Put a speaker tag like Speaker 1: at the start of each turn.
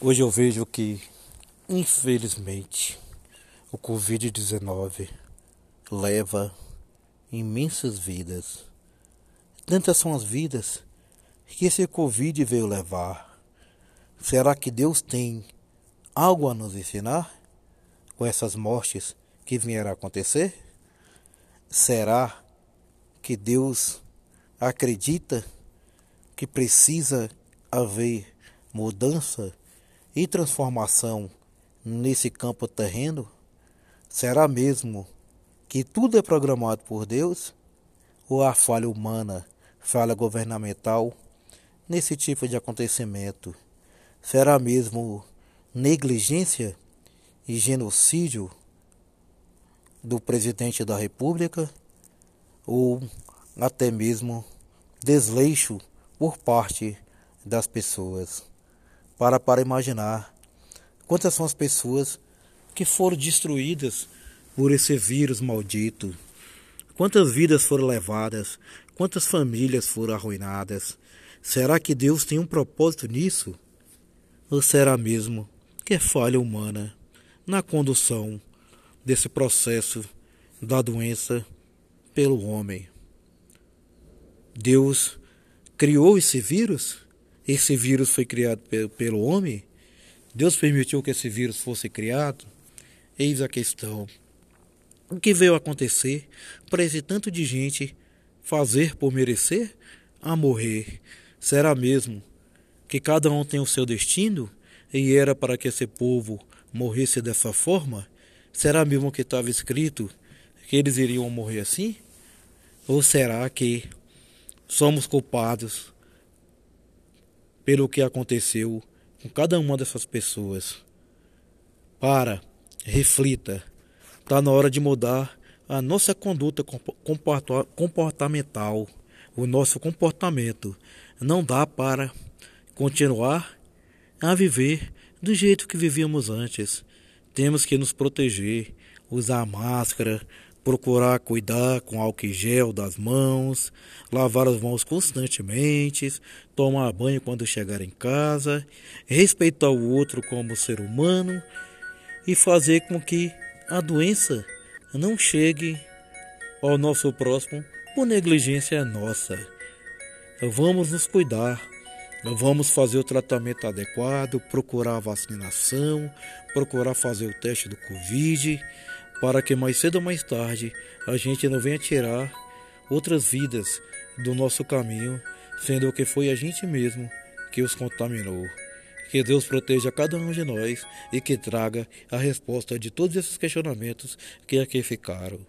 Speaker 1: Hoje eu vejo que, infelizmente, o Covid-19 leva imensas vidas. Tantas são as vidas que esse Covid veio levar. Será que Deus tem algo a nos ensinar com essas mortes que vieram acontecer? Será que Deus acredita que precisa haver mudança e transformação nesse campo terreno? Será mesmo que tudo é programado por Deus? Ou há falha humana, falha governamental nesse tipo de acontecimento? Será mesmo negligência e genocídio do presidente da República? Ou até mesmo desleixo por parte das pessoas? Para para imaginar quantas são as pessoas que foram destruídas por esse vírus maldito. Quantas vidas foram levadas, quantas famílias foram arruinadas. Será que Deus tem um propósito nisso? Ou será mesmo que é falha humana na condução desse processo da doença pelo homem? Deus criou esse vírus esse vírus foi criado pelo homem? Deus permitiu que esse vírus fosse criado? Eis a questão. O que veio acontecer para esse tanto de gente fazer por merecer a morrer? Será mesmo que cada um tem o seu destino e era para que esse povo morresse dessa forma? Será mesmo que estava escrito que eles iriam morrer assim? Ou será que somos culpados pelo que aconteceu com cada uma dessas pessoas. Para, reflita. Está na hora de mudar a nossa conduta comportamental, o nosso comportamento. Não dá para continuar a viver do jeito que vivíamos antes. Temos que nos proteger, usar máscara, procurar cuidar com álcool em gel das mãos, lavar as mãos constantemente, tomar banho quando chegar em casa, respeitar o outro como ser humano e fazer com que a doença não chegue ao nosso próximo por negligência nossa. Vamos nos cuidar. Vamos fazer o tratamento adequado, procurar a vacinação, procurar fazer o teste do Covid para que mais cedo ou mais tarde a gente não venha tirar outras vidas do nosso caminho, sendo que foi a gente mesmo que os contaminou. Que Deus proteja cada um de nós e que traga a resposta de todos esses questionamentos que aqui ficaram.